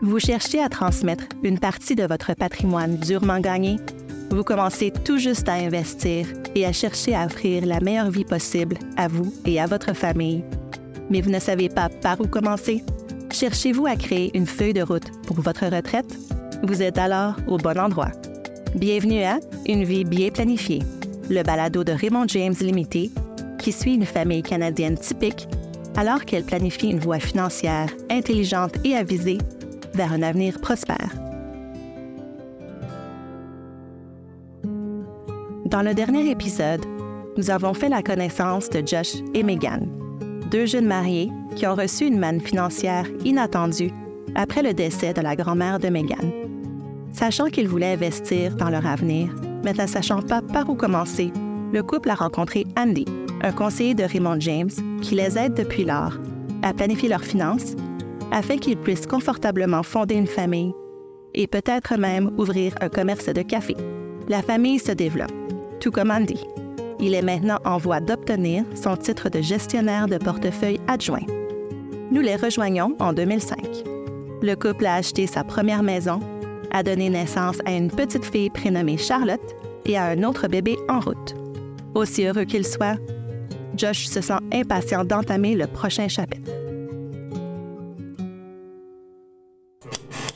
Vous cherchez à transmettre une partie de votre patrimoine durement gagné? Vous commencez tout juste à investir et à chercher à offrir la meilleure vie possible à vous et à votre famille. Mais vous ne savez pas par où commencer? Cherchez-vous à créer une feuille de route pour votre retraite? Vous êtes alors au bon endroit. Bienvenue à Une vie bien planifiée, le balado de Raymond James Limité qui suit une famille canadienne typique alors qu'elle planifie une voie financière intelligente et avisée vers un avenir prospère. Dans le dernier épisode, nous avons fait la connaissance de Josh et Megan, deux jeunes mariés qui ont reçu une manne financière inattendue après le décès de la grand-mère de Megan. Sachant qu'ils voulaient investir dans leur avenir, mais ne sachant pas par où commencer, le couple a rencontré Andy, un conseiller de Raymond James qui les aide depuis lors à planifier leurs finances afin qu'ils puissent confortablement fonder une famille et peut-être même ouvrir un commerce de café. La famille se développe, tout comme Andy. Il est maintenant en voie d'obtenir son titre de gestionnaire de portefeuille adjoint. Nous les rejoignons en 2005. Le couple a acheté sa première maison, a donné naissance à une petite fille prénommée Charlotte et à un autre bébé en route. Aussi heureux qu'il soit, Josh se sent impatient d'entamer le prochain chapitre.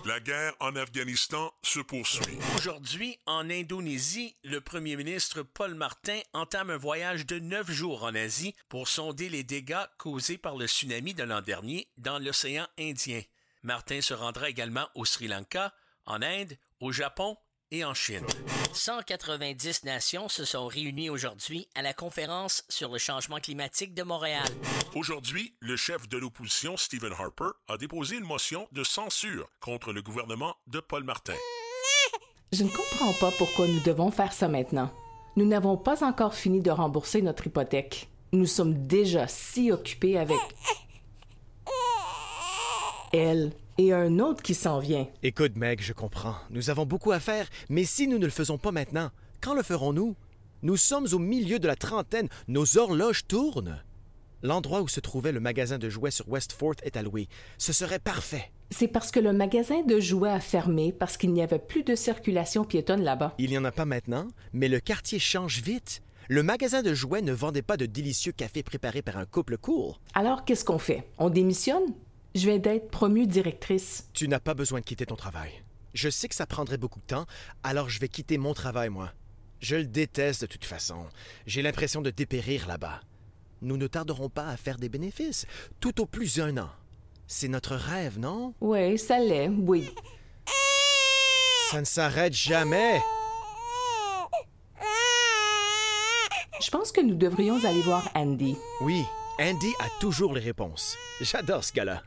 La guerre en Afghanistan se poursuit. Aujourd'hui, en Indonésie, le premier ministre Paul Martin entame un voyage de neuf jours en Asie pour sonder les dégâts causés par le tsunami de l'an dernier dans l'océan Indien. Martin se rendra également au Sri Lanka, en Inde, au Japon et en Chine. 190 nations se sont réunies aujourd'hui à la conférence sur le changement climatique de Montréal. Aujourd'hui, le chef de l'opposition, Stephen Harper, a déposé une motion de censure contre le gouvernement de Paul Martin. Je ne comprends pas pourquoi nous devons faire ça maintenant. Nous n'avons pas encore fini de rembourser notre hypothèque. Nous sommes déjà si occupés avec elle et un autre qui s'en vient. Écoute, Meg, je comprends. Nous avons beaucoup à faire, mais si nous ne le faisons pas maintenant, quand le ferons-nous? Nous sommes au milieu de la trentaine, nos horloges tournent. L'endroit où se trouvait le magasin de jouets sur West Fort est alloué. Ce serait parfait. C'est parce que le magasin de jouets a fermé parce qu'il n'y avait plus de circulation piétonne là-bas. Il n'y en a pas maintenant, mais le quartier change vite. Le magasin de jouets ne vendait pas de délicieux cafés préparés par un couple cool. Alors qu'est-ce qu'on fait? On démissionne? Je viens d'être promue directrice. Tu n'as pas besoin de quitter ton travail. Je sais que ça prendrait beaucoup de temps, alors je vais quitter mon travail, moi. Je le déteste de toute façon. J'ai l'impression de dépérir là-bas. Nous ne tarderons pas à faire des bénéfices, tout au plus un an. C'est notre rêve, non? Oui, ça l'est, oui. Ça ne s'arrête jamais. Je pense que nous devrions aller voir Andy. Oui, Andy a toujours les réponses. J'adore ce gars-là.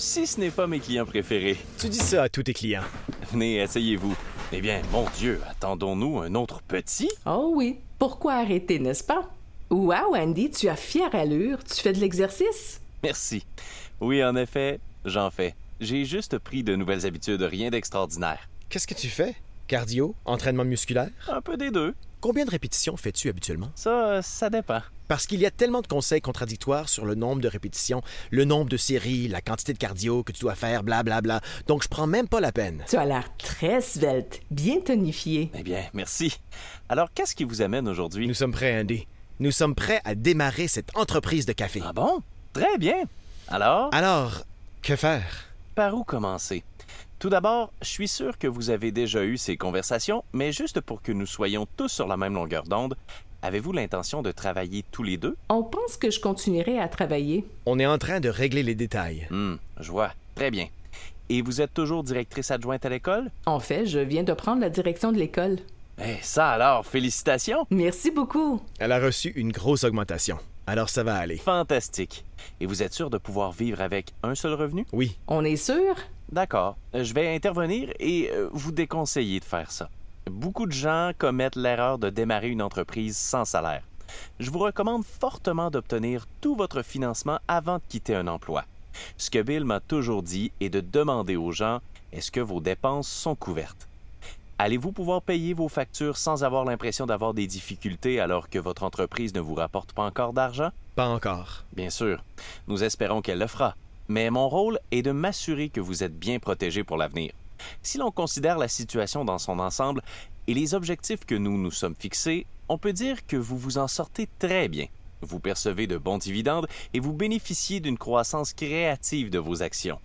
Si ce n'est pas mes clients préférés. Tu dis ça à tous tes clients. Venez, asseyez-vous. Eh bien, mon Dieu, attendons-nous un autre petit? Oh oui, pourquoi arrêter, n'est-ce pas? Wow, Andy, tu as fière allure. Tu fais de l'exercice? Merci. Oui, en effet, j'en fais. J'ai juste pris de nouvelles habitudes, rien d'extraordinaire. Qu'est-ce que tu fais? Cardio? Entraînement musculaire? Un peu des deux. Combien de répétitions fais-tu habituellement? Ça, ça dépend. Parce qu'il y a tellement de conseils contradictoires sur le nombre de répétitions, le nombre de séries, la quantité de cardio que tu dois faire, blablabla. Donc je prends même pas la peine. Tu as l'air très svelte, bien tonifié. Eh bien, merci. Alors, qu'est-ce qui vous amène aujourd'hui? Nous sommes prêts, Andy. Nous sommes prêts à démarrer cette entreprise de café. Ah bon? Très bien. Alors? Alors, que faire? Par où commencer? Tout d'abord, je suis sûr que vous avez déjà eu ces conversations, mais juste pour que nous soyons tous sur la même longueur d'onde, avez-vous l'intention de travailler tous les deux? On pense que je continuerai à travailler. On est en train de régler les détails. Hmm, je vois. Très bien. Et vous êtes toujours directrice adjointe à l'école? En fait, je viens de prendre la direction de l'école. Eh, ça alors, félicitations! Merci beaucoup. Elle a reçu une grosse augmentation. Alors ça va aller. Fantastique. Et vous êtes sûr de pouvoir vivre avec un seul revenu? Oui. On est sûr? D'accord. Euh, Je vais intervenir et euh, vous déconseiller de faire ça. Beaucoup de gens commettent l'erreur de démarrer une entreprise sans salaire. Je vous recommande fortement d'obtenir tout votre financement avant de quitter un emploi. Ce que Bill m'a toujours dit est de demander aux gens est-ce que vos dépenses sont couvertes? Allez-vous pouvoir payer vos factures sans avoir l'impression d'avoir des difficultés alors que votre entreprise ne vous rapporte pas encore d'argent? Pas encore. Bien sûr. Nous espérons qu'elle le fera. Mais mon rôle est de m'assurer que vous êtes bien protégé pour l'avenir. Si l'on considère la situation dans son ensemble et les objectifs que nous nous sommes fixés, on peut dire que vous vous en sortez très bien. Vous percevez de bons dividendes et vous bénéficiez d'une croissance créative de vos actions.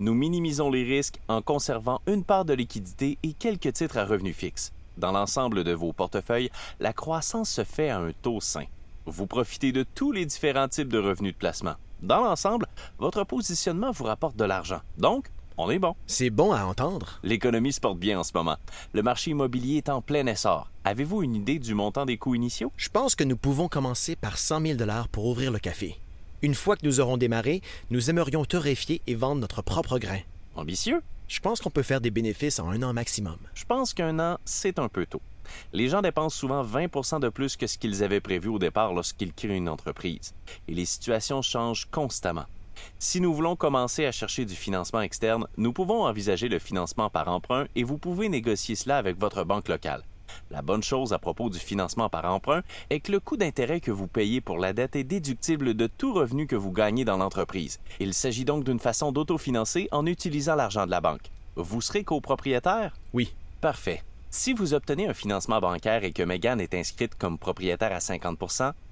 Nous minimisons les risques en conservant une part de liquidité et quelques titres à revenus fixes. Dans l'ensemble de vos portefeuilles, la croissance se fait à un taux sain. Vous profitez de tous les différents types de revenus de placement. Dans l'ensemble, votre positionnement vous rapporte de l'argent. Donc, on est bon. C'est bon à entendre. L'économie se porte bien en ce moment. Le marché immobilier est en plein essor. Avez-vous une idée du montant des coûts initiaux? Je pense que nous pouvons commencer par 100 000 pour ouvrir le café. Une fois que nous aurons démarré, nous aimerions torréfier et vendre notre propre grain. Ambitieux? Je pense qu'on peut faire des bénéfices en un an maximum. Je pense qu'un an, c'est un peu tôt. Les gens dépensent souvent 20 de plus que ce qu'ils avaient prévu au départ lorsqu'ils créent une entreprise. Et les situations changent constamment. Si nous voulons commencer à chercher du financement externe, nous pouvons envisager le financement par emprunt et vous pouvez négocier cela avec votre banque locale. La bonne chose à propos du financement par emprunt est que le coût d'intérêt que vous payez pour la dette est déductible de tout revenu que vous gagnez dans l'entreprise. Il s'agit donc d'une façon d'autofinancer en utilisant l'argent de la banque. Vous serez copropriétaire? Oui. Parfait. Si vous obtenez un financement bancaire et que Megan est inscrite comme propriétaire à 50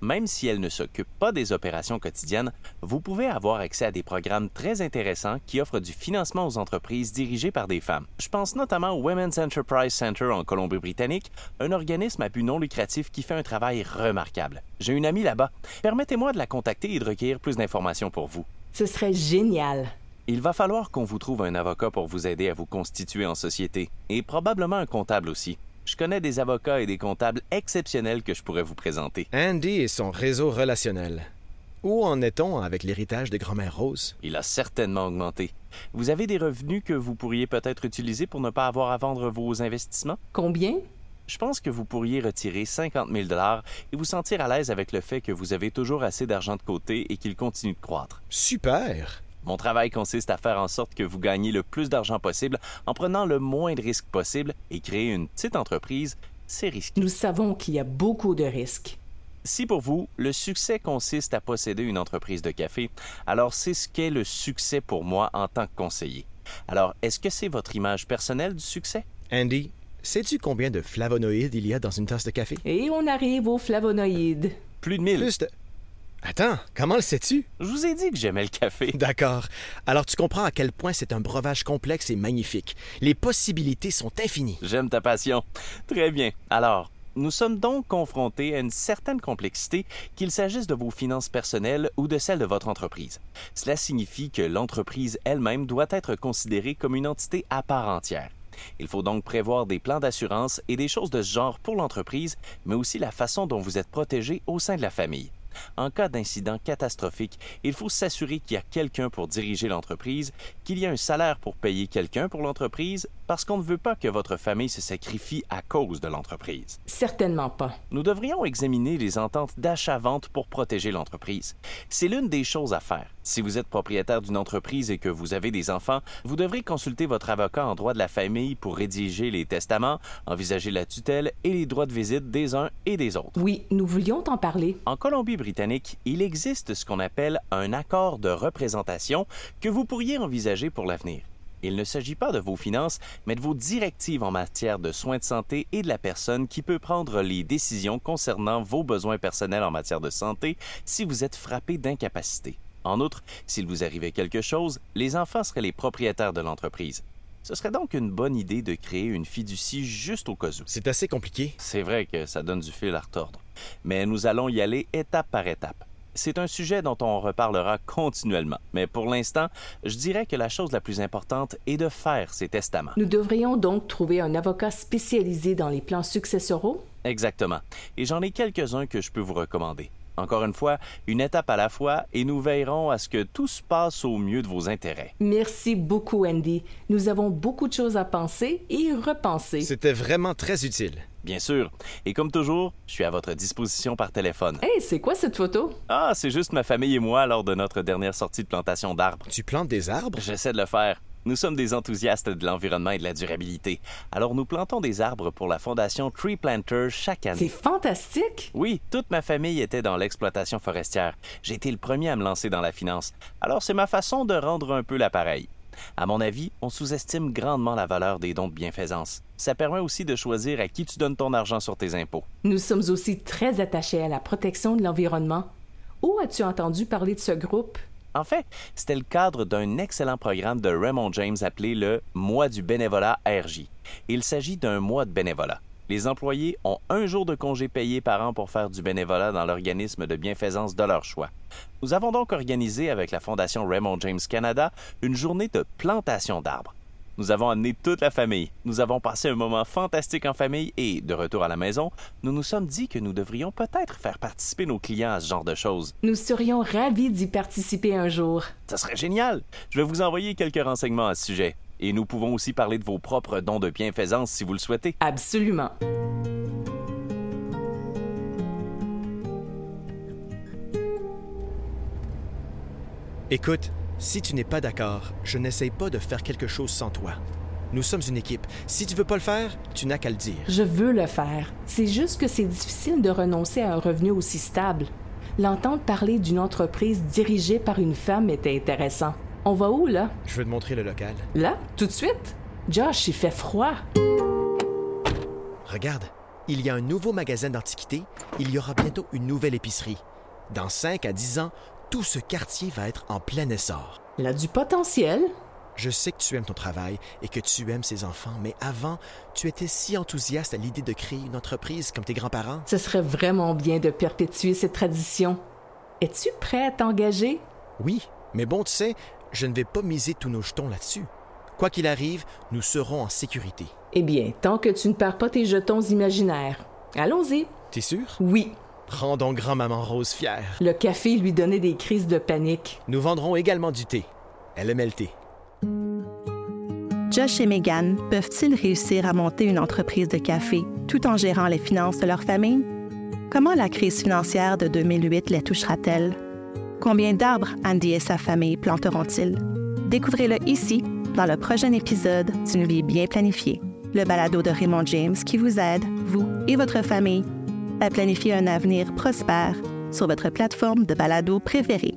même si elle ne s'occupe pas des opérations quotidiennes, vous pouvez avoir accès à des programmes très intéressants qui offrent du financement aux entreprises dirigées par des femmes. Je pense notamment au Women's Enterprise Center en Colombie-Britannique, un organisme à but non lucratif qui fait un travail remarquable. J'ai une amie là-bas. Permettez-moi de la contacter et de recueillir plus d'informations pour vous. Ce serait génial. Il va falloir qu'on vous trouve un avocat pour vous aider à vous constituer en société, et probablement un comptable aussi. Je connais des avocats et des comptables exceptionnels que je pourrais vous présenter. Andy et son réseau relationnel. Où en est-on avec l'héritage de grand-mère Rose? Il a certainement augmenté. Vous avez des revenus que vous pourriez peut-être utiliser pour ne pas avoir à vendre vos investissements? Combien? Je pense que vous pourriez retirer 50 000 et vous sentir à l'aise avec le fait que vous avez toujours assez d'argent de côté et qu'il continue de croître. Super! Mon travail consiste à faire en sorte que vous gagnez le plus d'argent possible en prenant le moins de risques possible et créer une petite entreprise, c'est risqué. Nous savons qu'il y a beaucoup de risques. Si pour vous, le succès consiste à posséder une entreprise de café, alors c'est ce qu'est le succès pour moi en tant que conseiller. Alors, est-ce que c'est votre image personnelle du succès? Andy, sais-tu combien de flavonoïdes il y a dans une tasse de café? Et on arrive aux flavonoïdes. Plus de mille. Plus de... Attends, comment le sais-tu? Je vous ai dit que j'aimais le café. D'accord. Alors tu comprends à quel point c'est un breuvage complexe et magnifique. Les possibilités sont infinies. J'aime ta passion. Très bien. Alors, nous sommes donc confrontés à une certaine complexité, qu'il s'agisse de vos finances personnelles ou de celles de votre entreprise. Cela signifie que l'entreprise elle-même doit être considérée comme une entité à part entière. Il faut donc prévoir des plans d'assurance et des choses de ce genre pour l'entreprise, mais aussi la façon dont vous êtes protégé au sein de la famille. En cas d'incident catastrophique, il faut s'assurer qu'il y a quelqu'un pour diriger l'entreprise, qu'il y a un salaire pour payer quelqu'un pour l'entreprise, parce qu'on ne veut pas que votre famille se sacrifie à cause de l'entreprise. Certainement pas. Nous devrions examiner les ententes d'achat-vente pour protéger l'entreprise. C'est l'une des choses à faire. Si vous êtes propriétaire d'une entreprise et que vous avez des enfants, vous devrez consulter votre avocat en droit de la famille pour rédiger les testaments, envisager la tutelle et les droits de visite des uns et des autres. Oui, nous voulions t'en parler. En Colombie-Britannique, il existe ce qu'on appelle un accord de représentation que vous pourriez envisager pour l'avenir. Il ne s'agit pas de vos finances, mais de vos directives en matière de soins de santé et de la personne qui peut prendre les décisions concernant vos besoins personnels en matière de santé si vous êtes frappé d'incapacité. En outre, s'il vous arrivait quelque chose, les enfants seraient les propriétaires de l'entreprise. Ce serait donc une bonne idée de créer une fiducie juste au cas où. C'est assez compliqué. C'est vrai que ça donne du fil à retordre. Mais nous allons y aller étape par étape. C'est un sujet dont on reparlera continuellement, mais pour l'instant, je dirais que la chose la plus importante est de faire ces testaments. Nous devrions donc trouver un avocat spécialisé dans les plans successoraux? Exactement. Et j'en ai quelques-uns que je peux vous recommander. Encore une fois, une étape à la fois et nous veillerons à ce que tout se passe au mieux de vos intérêts. Merci beaucoup, Andy. Nous avons beaucoup de choses à penser et repenser. C'était vraiment très utile. Bien sûr. Et comme toujours, je suis à votre disposition par téléphone. Hey, c'est quoi cette photo? Ah, c'est juste ma famille et moi lors de notre dernière sortie de plantation d'arbres. Tu plantes des arbres? J'essaie de le faire. Nous sommes des enthousiastes de l'environnement et de la durabilité. Alors nous plantons des arbres pour la fondation Tree Planter chaque année. C'est fantastique! Oui, toute ma famille était dans l'exploitation forestière. J'ai été le premier à me lancer dans la finance. Alors c'est ma façon de rendre un peu l'appareil. À mon avis, on sous-estime grandement la valeur des dons de bienfaisance. Ça permet aussi de choisir à qui tu donnes ton argent sur tes impôts. Nous sommes aussi très attachés à la protection de l'environnement. Où as-tu entendu parler de ce groupe? En fait, c'était le cadre d'un excellent programme de Raymond James appelé le Mois du bénévolat RJ. Il s'agit d'un mois de bénévolat. Les employés ont un jour de congé payé par an pour faire du bénévolat dans l'organisme de bienfaisance de leur choix. Nous avons donc organisé avec la Fondation Raymond James Canada une journée de plantation d'arbres. Nous avons amené toute la famille. Nous avons passé un moment fantastique en famille et, de retour à la maison, nous nous sommes dit que nous devrions peut-être faire participer nos clients à ce genre de choses. Nous serions ravis d'y participer un jour. Ça serait génial. Je vais vous envoyer quelques renseignements à ce sujet. Et nous pouvons aussi parler de vos propres dons de bienfaisance si vous le souhaitez. Absolument. Écoute, si tu n'es pas d'accord, je n'essaye pas de faire quelque chose sans toi. Nous sommes une équipe. Si tu veux pas le faire, tu n'as qu'à le dire. Je veux le faire. C'est juste que c'est difficile de renoncer à un revenu aussi stable. L'entendre parler d'une entreprise dirigée par une femme était intéressant. On va où, là? Je veux te montrer le local. Là? Tout de suite? Josh, il fait froid. Regarde, il y a un nouveau magasin d'antiquités. Il y aura bientôt une nouvelle épicerie. Dans 5 à 10 ans, tout ce quartier va être en plein essor. Il a du potentiel. Je sais que tu aimes ton travail et que tu aimes ces enfants, mais avant, tu étais si enthousiaste à l'idée de créer une entreprise comme tes grands-parents. Ce serait vraiment bien de perpétuer cette tradition. Es-tu prêt à t'engager? Oui, mais bon, tu sais, je ne vais pas miser tous nos jetons là-dessus. Quoi qu'il arrive, nous serons en sécurité. Eh bien, tant que tu ne perds pas tes jetons imaginaires. Allons-y. T'es sûr? Oui. Rends donc grand-maman Rose fière. Le café lui donnait des crises de panique. Nous vendrons également du thé. Elle aimait le thé. Josh et Megan peuvent-ils réussir à monter une entreprise de café tout en gérant les finances de leur famille? Comment la crise financière de 2008 les touchera-t-elle? Combien d'arbres Andy et sa famille planteront-ils? Découvrez-le ici, dans le prochain épisode d'une vie bien planifiée, le balado de Raymond James qui vous aide, vous et votre famille, à planifier un avenir prospère sur votre plateforme de balado préférée.